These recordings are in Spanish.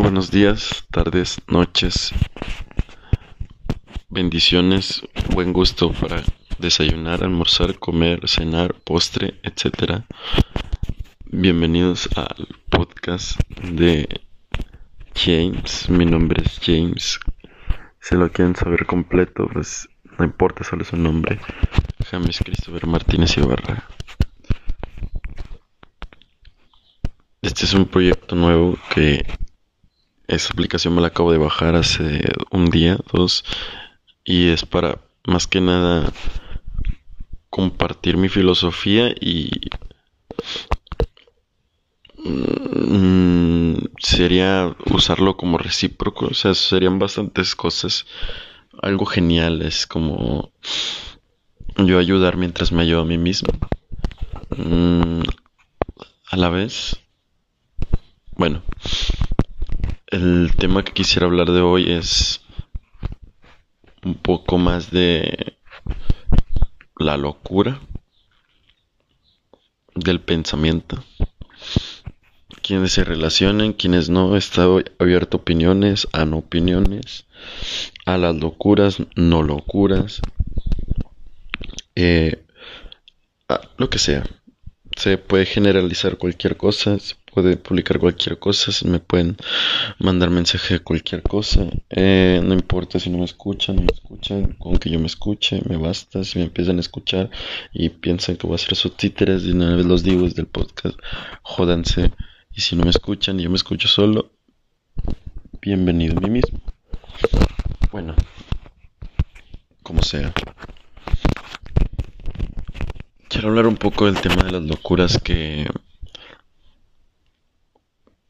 Buenos días, tardes, noches, bendiciones, buen gusto para desayunar, almorzar, comer, cenar, postre, etc. Bienvenidos al podcast de James. Mi nombre es James. Si lo quieren saber completo, pues no importa, solo su nombre. James Christopher Martínez Ibarra. Este es un proyecto nuevo que esa aplicación me la acabo de bajar hace un día, dos, y es para más que nada compartir mi filosofía y mm, sería usarlo como recíproco, o sea, serían bastantes cosas, algo genial, es como yo ayudar mientras me ayudo a mí mismo. Mm, a la vez, bueno, el tema que quisiera hablar de hoy es un poco más de la locura del pensamiento. Quienes se relacionen, quienes no, está abierto a opiniones, a no opiniones, a las locuras, no locuras, eh, lo que sea. Se puede generalizar cualquier cosa, puede publicar cualquier cosa, me pueden mandar mensaje de cualquier cosa. Eh, no importa si no me escuchan, no me escuchan, con que yo me escuche, me basta. Si me empiezan a escuchar y piensan que voy a hacer subtíteres, de una vez los digo desde el podcast, jódanse. Y si no me escuchan y yo me escucho solo, bienvenido a mí mismo. Bueno, como sea. Quiero hablar un poco del tema de las locuras que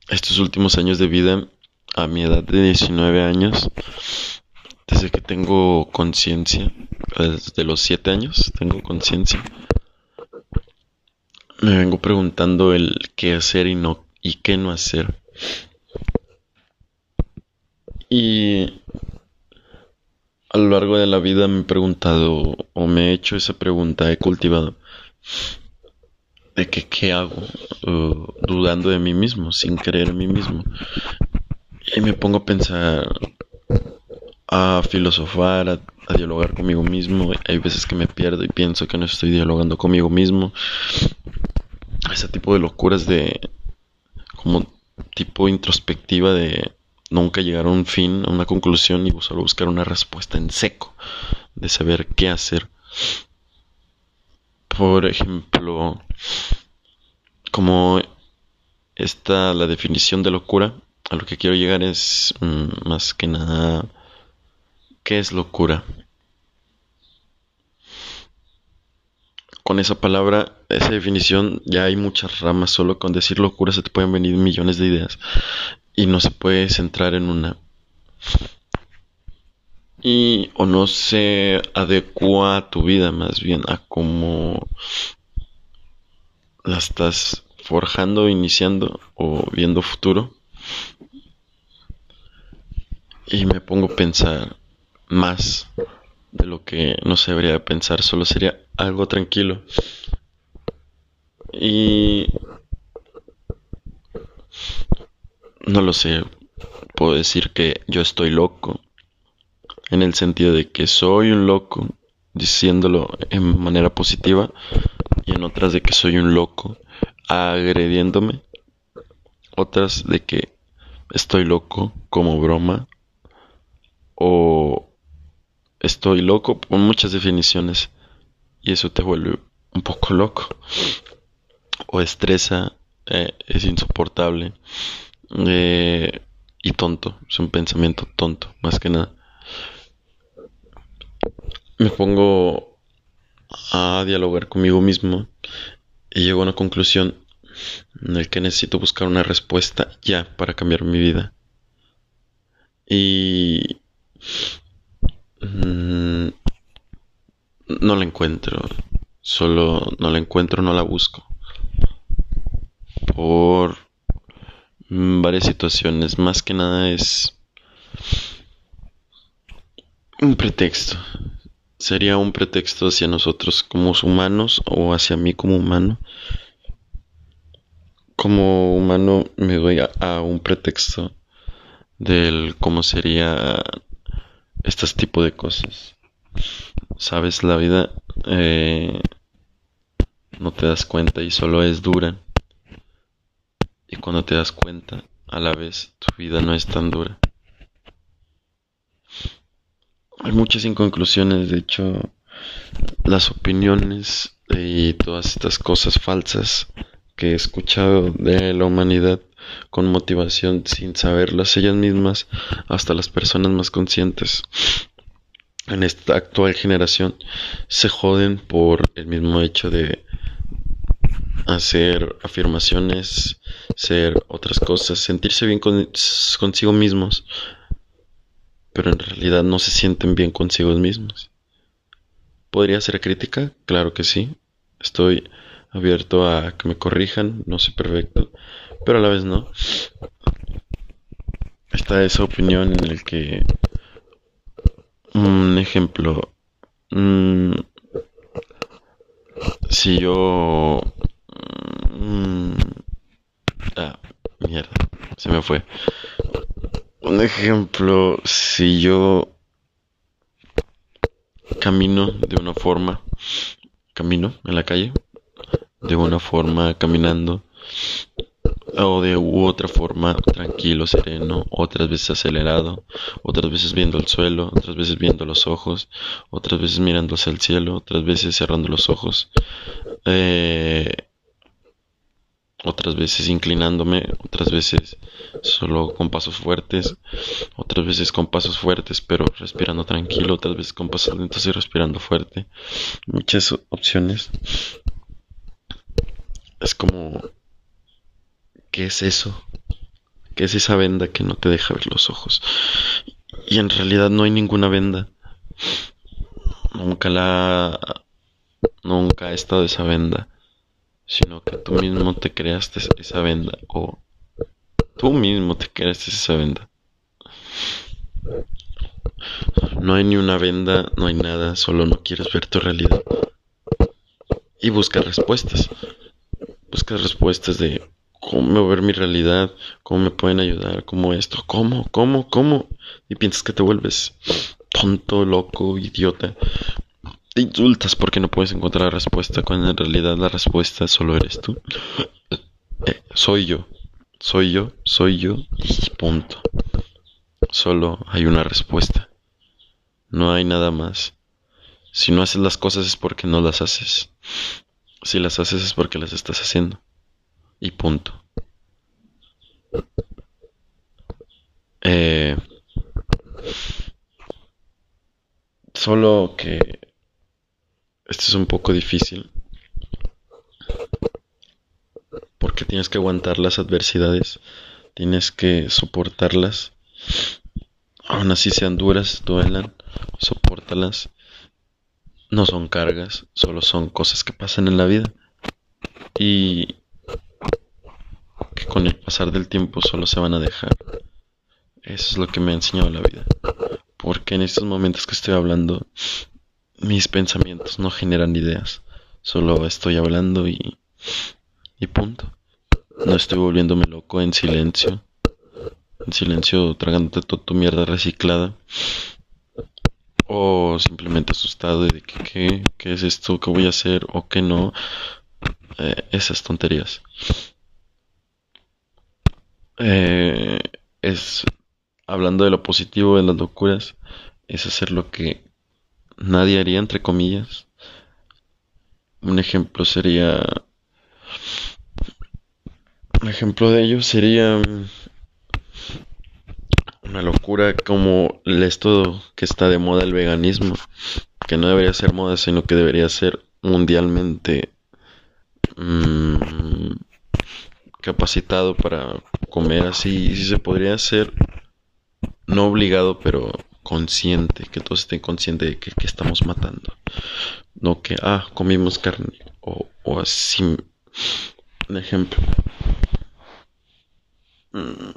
estos últimos años de vida, a mi edad de 19 años, desde que tengo conciencia, desde los 7 años tengo conciencia, me vengo preguntando el qué hacer y no y qué no hacer. Y a lo largo de la vida me he preguntado o me he hecho esa pregunta, he cultivado de que qué hago, uh, dudando de mí mismo, sin creer en mí mismo. Y me pongo a pensar, a filosofar, a, dialogar conmigo mismo. Hay veces que me pierdo y pienso que no estoy dialogando conmigo mismo. Ese tipo de locuras de, como tipo introspectiva de nunca llegar a un fin, a una conclusión y solo buscar una respuesta en seco, de saber qué hacer. Por ejemplo, como está la definición de locura, a lo que quiero llegar es mm, más que nada, ¿qué es locura? Con esa palabra, esa definición, ya hay muchas ramas, solo con decir locura se te pueden venir millones de ideas y no se puede centrar en una. O no se adecua a tu vida más bien a cómo la estás forjando, iniciando o viendo futuro. Y me pongo a pensar más de lo que no se debería pensar, solo sería algo tranquilo. Y no lo sé, puedo decir que yo estoy loco, en el sentido de que soy un loco, diciéndolo en manera positiva, y en otras de que soy un loco agrediéndome, otras de que estoy loco como broma o estoy loco con muchas definiciones y eso te vuelve un poco loco o estresa, eh, es insoportable eh, y tonto, es un pensamiento tonto más que nada. Me pongo a dialogar conmigo mismo y llego a una conclusión en la que necesito buscar una respuesta ya para cambiar mi vida. Y mm, no la encuentro, solo no la encuentro, no la busco. Por varias situaciones, más que nada es un pretexto sería un pretexto hacia nosotros como humanos o hacia mí como humano. Como humano me doy a, un pretexto del cómo sería este tipo de cosas. Sabes, la vida eh, no te das cuenta y solo es dura. Y cuando te das cuenta, a la vez tu vida no es tan dura. Hay muchas inconclusiones, de hecho, las opiniones y todas estas cosas falsas que he escuchado de la humanidad con motivación sin saberlas ellas mismas hasta las personas más conscientes en esta actual generación se joden por el mismo hecho de hacer afirmaciones, ser otras cosas, sentirse bien consigo mismos, pero en realidad no se sienten bien consigo mismos. ¿Podría ser crítica? Claro que sí. Estoy abierto a que me corrijan, no soy perfecto, pero a la vez no. Está esa opinión en el que un ejemplo mm, si yo mm, ah mierda se me fue un ejemplo si yo camino de una forma camino en la calle de una forma caminando o de otra forma tranquilo, sereno, otras veces acelerado, otras veces viendo el suelo, otras veces viendo los ojos, otras veces mirando hacia el cielo, otras veces cerrando los ojos, eh, otras veces inclinándome, otras veces solo con pasos fuertes, otras veces con pasos fuertes pero respirando tranquilo, otras veces con pasos lentos y respirando fuerte. Muchas opciones. Es como ¿Qué es eso? ¿Qué es esa venda que no te deja ver los ojos? Y en realidad no hay ninguna venda. Nunca la... Nunca ha estado esa venda. Sino que tú mismo te creaste esa venda. O tú mismo te creaste esa venda. No hay ni una venda, no hay nada, solo no quieres ver tu realidad. Y buscas respuestas. Buscas respuestas de cómo ver mi realidad, cómo me pueden ayudar, cómo esto, cómo, cómo, cómo. Y piensas que te vuelves tonto, loco, idiota. Te insultas porque no puedes encontrar respuesta cuando en realidad la respuesta solo eres tú. Eh, soy yo, soy yo, soy yo y punto. Solo hay una respuesta. No hay nada más. Si no haces las cosas es porque no las haces. Si las haces es porque las estás haciendo y punto. Eh, solo que esto es un poco difícil porque tienes que aguantar las adversidades, tienes que soportarlas, aun así sean duras, duelan, soportalas. No son cargas, solo son cosas que pasan en la vida. Y que con el pasar del tiempo solo se van a dejar. Eso es lo que me ha enseñado la vida. Porque en estos momentos que estoy hablando, mis pensamientos no generan ideas. Solo estoy hablando y, y punto. No estoy volviéndome loco en silencio. En silencio tragándote toda tu mierda reciclada. O simplemente asustado de que qué, qué es esto, qué voy a hacer o qué no. Eh, esas tonterías eh, es, hablando de lo positivo de las locuras, es hacer lo que nadie haría, entre comillas. Un ejemplo sería... Un ejemplo de ello sería una locura como esto que está de moda el veganismo, que no debería ser moda, sino que debería ser mundialmente mmm, capacitado para comer así, si se podría hacer, no obligado, pero consciente, que todos estén conscientes de que, estamos matando. No que, ah, comimos carne, o, o así, un ejemplo. Mm,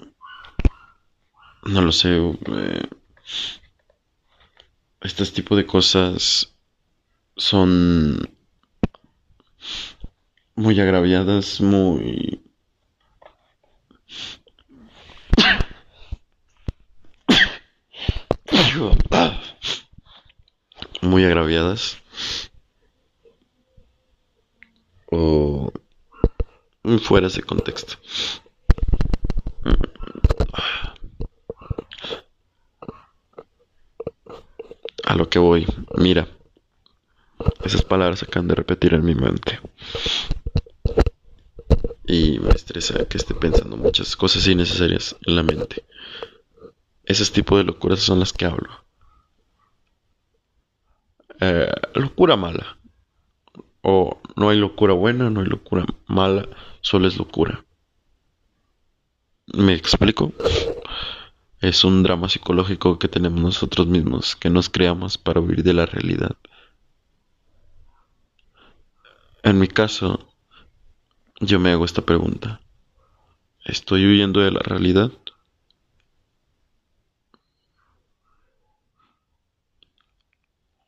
no lo sé. Eh, este tipo de cosas son muy agraviadas, muy muy agraviadas o fuera de contexto. A lo que voy, mira, esas palabras se acaban de repetir en mi mente. Y me estresa que esté pensando muchas cosas innecesarias en la mente. Ese tipo de locuras son las que hablo. Eh, locura mala. O no hay locura buena, no hay locura mala, solo es locura. ¿Me explico? Es un drama psicológico que tenemos nosotros mismos, que nos creamos para huir de la realidad. En mi caso, yo me hago esta pregunta. ¿Estoy huyendo de la realidad?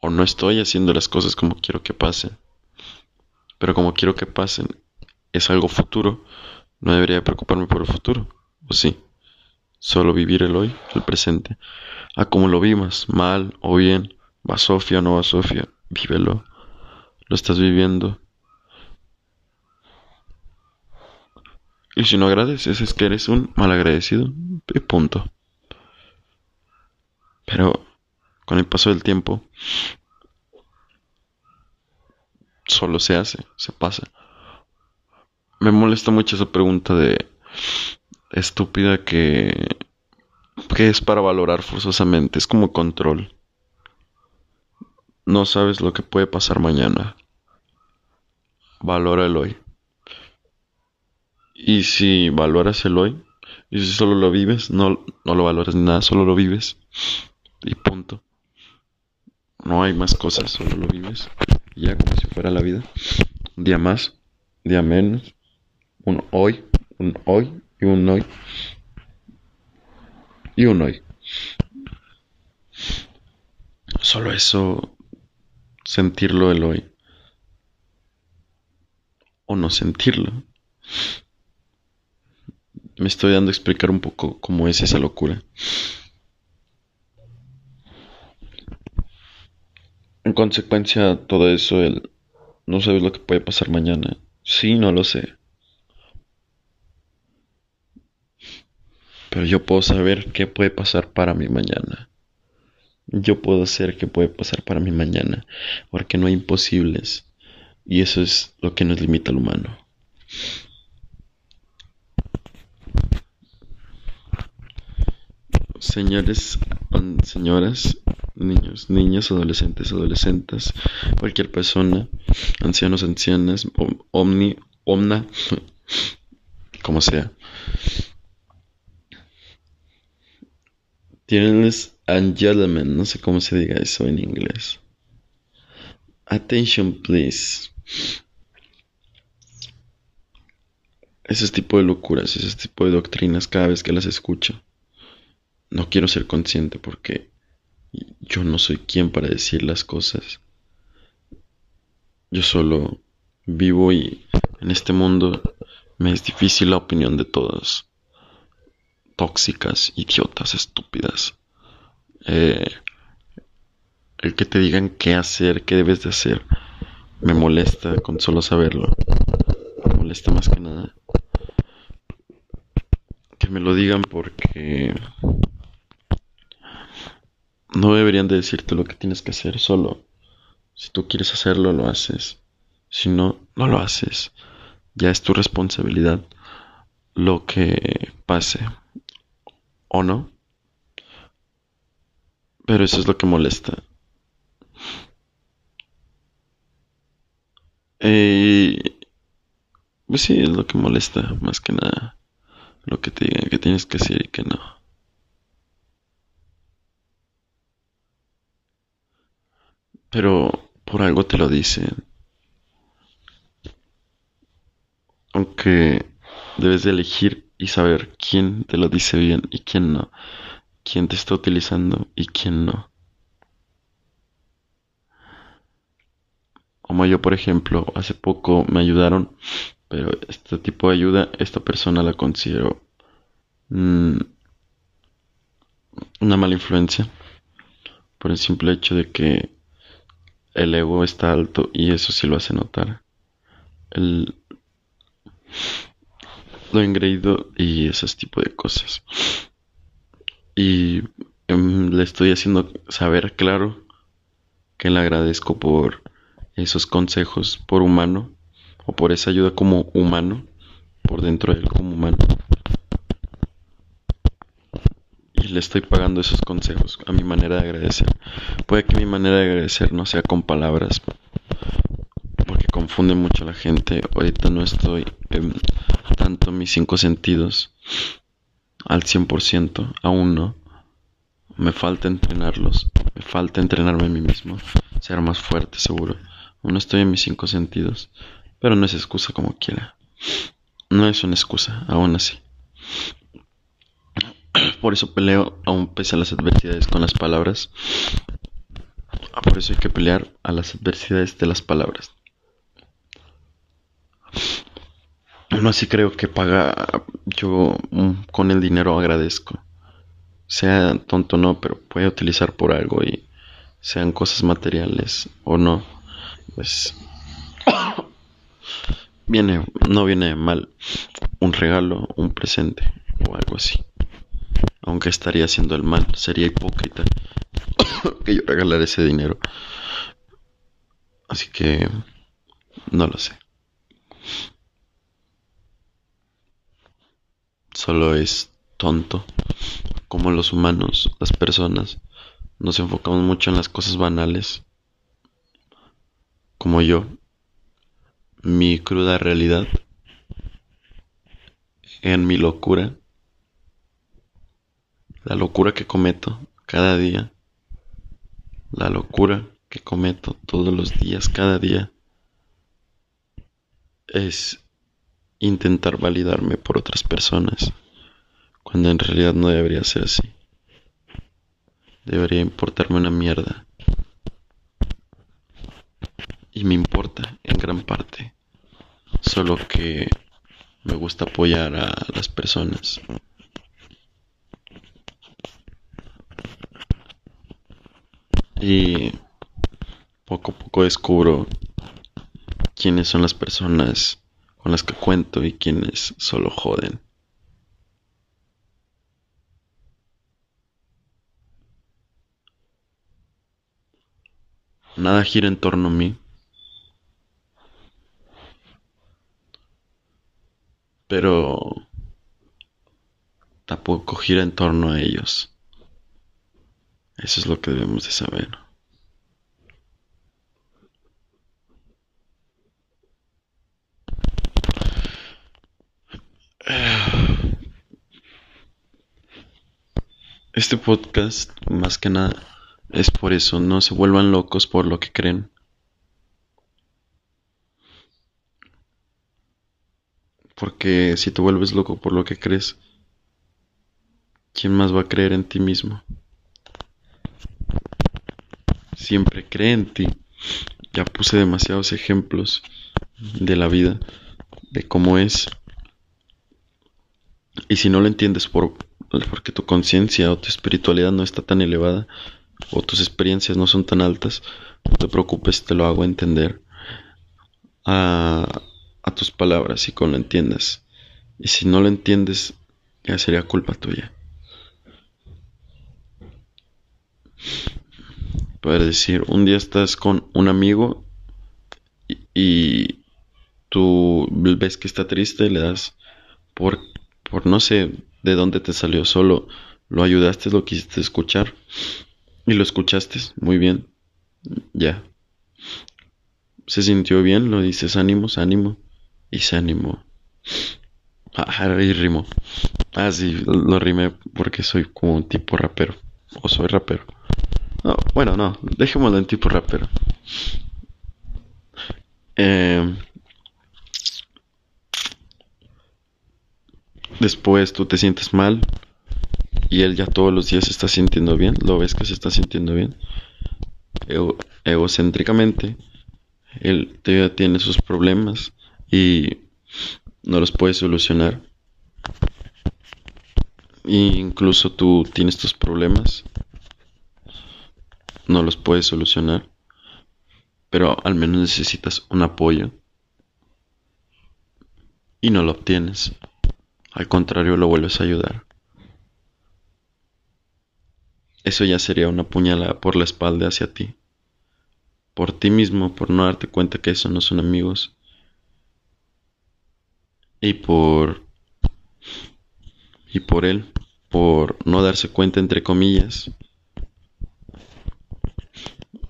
¿O no estoy haciendo las cosas como quiero que pasen? Pero como quiero que pasen, es algo futuro, no debería preocuparme por el futuro, ¿o sí? Solo vivir el hoy, el presente. A como lo vimos, mal o bien, va Sofía o no va Sofía, vívelo. Lo estás viviendo. Y si no agradeces es que eres un malagradecido. Y punto. Pero con el paso del tiempo solo se hace, se pasa. Me molesta mucho esa pregunta de estúpida que, que es para valorar forzosamente. Es como control. No sabes lo que puede pasar mañana. Valora el hoy. Y si valoras el hoy, y si solo lo vives, no, no lo valoras ni nada, solo lo vives. Y punto. No hay más cosas, solo lo vives. Ya como si fuera la vida. Un día más, un día menos. Un hoy, un hoy y un hoy y un hoy. Solo eso, sentirlo el hoy. O no sentirlo. Me estoy dando a explicar un poco cómo es esa locura. En consecuencia, todo eso, el no sabes lo que puede pasar mañana. Sí, no lo sé. Pero yo puedo saber qué puede pasar para mi mañana. Yo puedo hacer qué puede pasar para mi mañana, porque no hay imposibles. Y eso es lo que nos limita al humano. Señores, señoras, niños, niñas, adolescentes, adolescentes, cualquier persona, ancianos, ancianas, omni, omna, como sea. Tienes and gentlemen, no sé cómo se diga eso en inglés. Attention, please. Ese tipo de locuras, ese tipo de doctrinas, cada vez que las escucho, no quiero ser consciente porque yo no soy quien para decir las cosas. Yo solo vivo y en este mundo me es difícil la opinión de todos tóxicas, idiotas, estúpidas. Eh, el que te digan qué hacer, qué debes de hacer, me molesta con solo saberlo. Me molesta más que nada. Que me lo digan porque no deberían de decirte lo que tienes que hacer, solo si tú quieres hacerlo, lo haces. Si no, no lo haces. Ya es tu responsabilidad lo que pase o no. Pero eso es lo que molesta. Eh, pues sí, es lo que molesta, más que nada. Lo que te digan que tienes que decir y que no. Pero por algo te lo dicen. Aunque debes de elegir y saber quién te lo dice bien y quién no, quién te está utilizando y quién no. Como yo, por ejemplo, hace poco me ayudaron, pero este tipo de ayuda, esta persona la considero mm, una mala influencia. por el simple hecho de que el ego está alto y eso sí lo hace notar. El, lo engreído y ese tipo de cosas. Y em, le estoy haciendo saber claro que le agradezco por esos consejos por humano o por esa ayuda como humano, por dentro de él como humano. Y le estoy pagando esos consejos a mi manera de agradecer. Puede que mi manera de agradecer no sea con palabras, porque confunde mucho a la gente. Ahorita no estoy en tanto mis cinco sentidos al 100%, aún no. Me falta entrenarlos, me falta entrenarme a mí mismo, ser más fuerte seguro. Aún no estoy en mis cinco sentidos, pero no es excusa como quiera. No es una excusa, aún así. Por eso peleo aún pese a las adversidades con las palabras. Por eso hay que pelear a las adversidades de las palabras. No así creo que paga yo mm, con el dinero agradezco. Sea tonto no, pero puede utilizar por algo y sean cosas materiales o no. Pues viene, no viene mal un regalo, un presente o algo así. Aunque estaría haciendo el mal, sería hipócrita que yo regalara ese dinero. Así que no lo sé. Solo es tonto como los humanos, las personas, nos enfocamos mucho en las cosas banales, como yo, mi cruda realidad, en mi locura, la locura que cometo cada día, la locura que cometo todos los días, cada día, es intentar validarme por otras personas, cuando en realidad no debería ser así. Debería importarme una mierda. Y me importa en gran parte. Solo que me gusta apoyar a las personas. Y poco a poco descubro quiénes son las personas con las que cuento y quienes solo joden. Nada gira en torno a mí. Pero tampoco gira en torno a ellos. Eso es lo que debemos de saber. Este podcast, más que nada, es por eso, no se vuelvan locos por lo que creen. Porque si te vuelves loco por lo que crees, ¿quién más va a creer en ti mismo? Siempre cree en ti. Ya puse demasiados ejemplos de la vida, de cómo es. Y si no lo entiendes por porque tu conciencia o tu espiritualidad no está tan elevada o tus experiencias no son tan altas, no te preocupes, te lo hago entender a, a tus palabras y con lo entiendas. Y si no lo entiendes, ya sería culpa tuya. Puedes decir, un día estás con un amigo y, tú ves que está triste le das por, por no sé, de dónde te salió, solo lo ayudaste, lo quisiste escuchar y lo escuchaste muy bien. Ya. Se sintió bien, lo dices ánimos, ánimo y se animó. Ah, y rimo. Ah, sí, lo rimé porque soy como un tipo rapero. O soy rapero. No, bueno, no, dejémoslo en tipo rapero. Eh, Después tú te sientes mal y él ya todos los días se está sintiendo bien, lo ves que se está sintiendo bien. egocéntricamente, él todavía tiene sus problemas y no los puede solucionar. E incluso tú tienes tus problemas no los puedes solucionar, pero al menos necesitas un apoyo y no lo obtienes. Al contrario, lo vuelves a ayudar. Eso ya sería una puñalada por la espalda hacia ti. Por ti mismo, por no darte cuenta que eso no son amigos. Y por... Y por él, por no darse cuenta, entre comillas.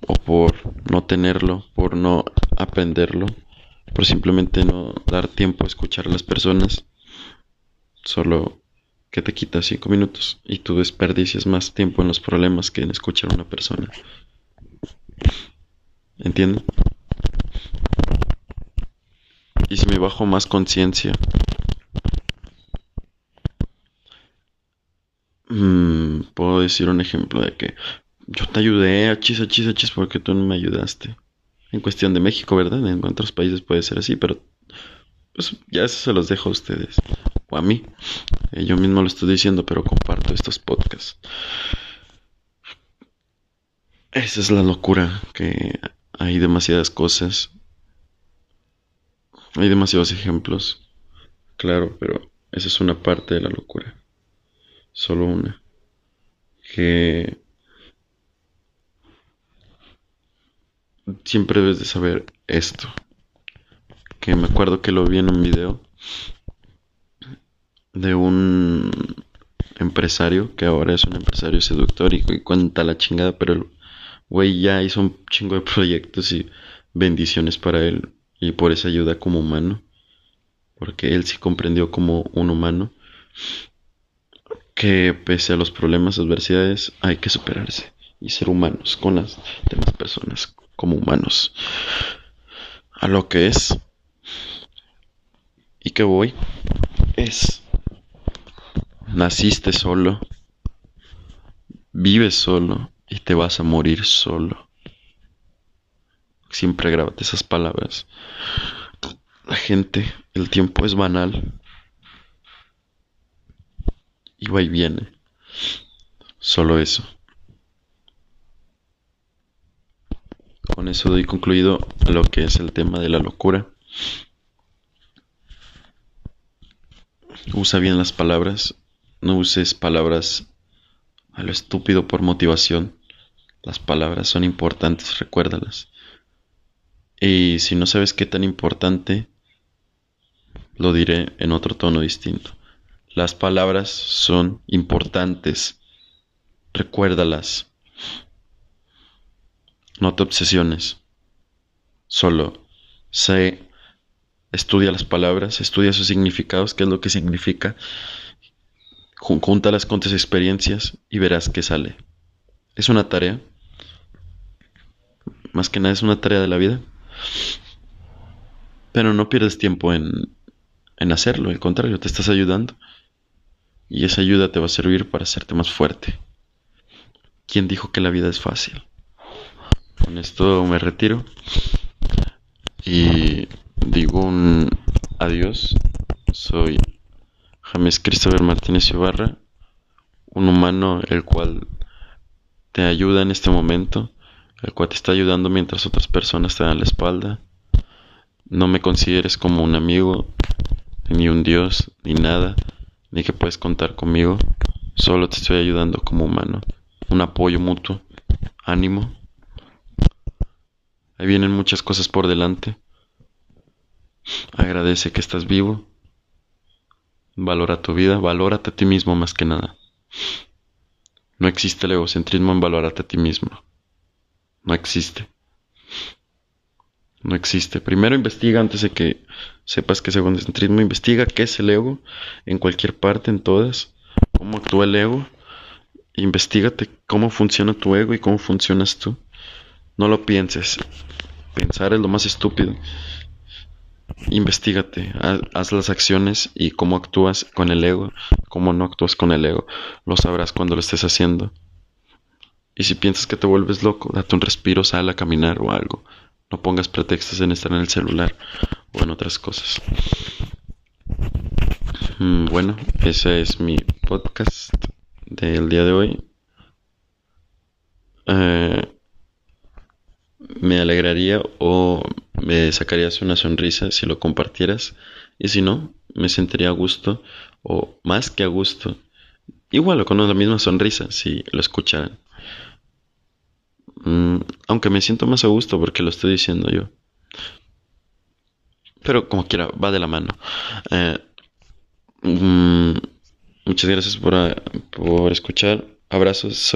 O por no tenerlo, por no aprenderlo, por simplemente no dar tiempo a escuchar a las personas. Solo que te quita cinco minutos y tú desperdicias más tiempo en los problemas que en escuchar a una persona. ¿Entiendes? Y si me bajo más conciencia, mmm, puedo decir un ejemplo de que yo te ayudé a chis, a chis, a chis porque tú no me ayudaste. En cuestión de México, ¿verdad? En otros países puede ser así, pero pues ya eso se los dejo a ustedes o a mí. Eh, yo mismo lo estoy diciendo, pero comparto estos podcasts. Esa es la locura, que hay demasiadas cosas. Hay demasiados ejemplos. Claro, pero esa es una parte de la locura. Solo una. Que siempre debes de saber esto. Que me acuerdo que lo vi en un video de un empresario que ahora es un empresario seductor y, cuenta la chingada, pero el güey ya hizo un chingo de proyectos y bendiciones para él y por esa ayuda como humano, porque él sí comprendió como un humano que pese a los problemas, adversidades, hay que superarse y ser humanos con las demás personas como humanos a lo que es y que voy es Naciste solo, vives solo y te vas a morir solo. Siempre grábate esas palabras. La gente, el tiempo es banal. Y va y viene. Solo eso. Con eso doy concluido lo que es el tema de la locura. Usa bien las palabras no uses palabras a lo estúpido por motivación. Las palabras son importantes, recuérdalas. Y si no sabes qué tan importante, lo diré en otro tono distinto. Las palabras son importantes. Recuérdalas. No te obsesiones. Solo sé, estudia las palabras, estudia sus significados, qué es lo que significa Júntalas con tus experiencias y verás qué sale. Es una tarea. Más que nada es una tarea de la vida. Pero no pierdes tiempo en, en hacerlo, al contrario, te estás ayudando. Y esa ayuda te va a servir para hacerte más fuerte. ¿Quién dijo que la vida es fácil? Con esto me retiro y digo un adiós. Soy James Christopher Martínez Ibarra, un humano el cual te ayuda en este momento, el cual te está ayudando mientras otras personas te dan la espalda. No me consideres como un amigo, ni un dios, ni nada, ni que puedes contar conmigo. Solo te estoy ayudando como humano. Un apoyo mutuo. Ánimo. Vienen muchas cosas por delante. Agradece que estás vivo Valora tu vida, valórate a ti mismo más que nada. No existe el egocentrismo en valorarte a ti mismo. No existe. No existe. Primero investiga antes de que sepas que es egocentrismo. Investiga qué es el ego en cualquier parte, en todas. Cómo actúa el ego. Investígate cómo funciona tu ego y cómo funcionas tú. No lo pienses. Pensar es lo más estúpido. Investígate, haz, las acciones y cómo actúas con el ego, cómo no actúas con el ego. Lo sabrás cuando lo estés haciendo. Y si piensas que te vuelves loco, date un respiro, sal a caminar o algo. No pongas pretextos en estar en el celular o en otras cosas. Mm, bueno, ese es mi podcast del día de hoy. Eh, me alegraría o me sacarías una sonrisa si lo compartieras. Y si no, me sentiría a gusto o más que a gusto. Igual o con la misma sonrisa si lo escucharan. Mm, aunque me siento más a gusto porque lo estoy diciendo yo. Pero como quiera, va de la mano. Eh, mm, muchas gracias por, por escuchar. Abrazos.